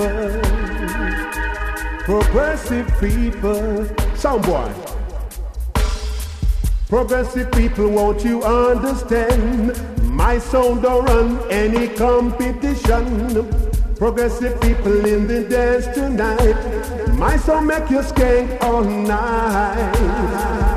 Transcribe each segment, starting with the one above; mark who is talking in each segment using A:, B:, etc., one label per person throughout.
A: people. Progressive people. Sound boy. Progressive people, won't you understand? My sound don't run any competition. Progressive people in the dance tonight. My sound make you skank all night.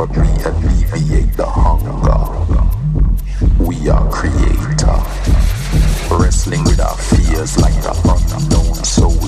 B: but we alleviate the hunger. We are creator, wrestling with our fears like the unknown. soul.